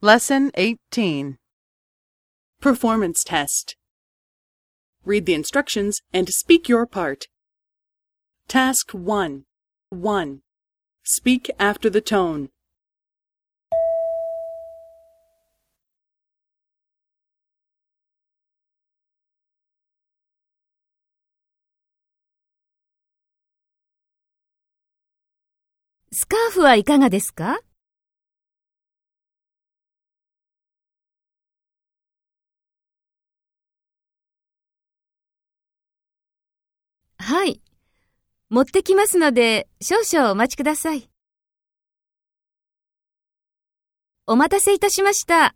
Lesson 18 Performance Test Read the instructions and speak your part. Task 1 1. Speak after the tone. スカーフはいかがですか はい。持ってきますので、少々お待ちください。お待たせいたしました。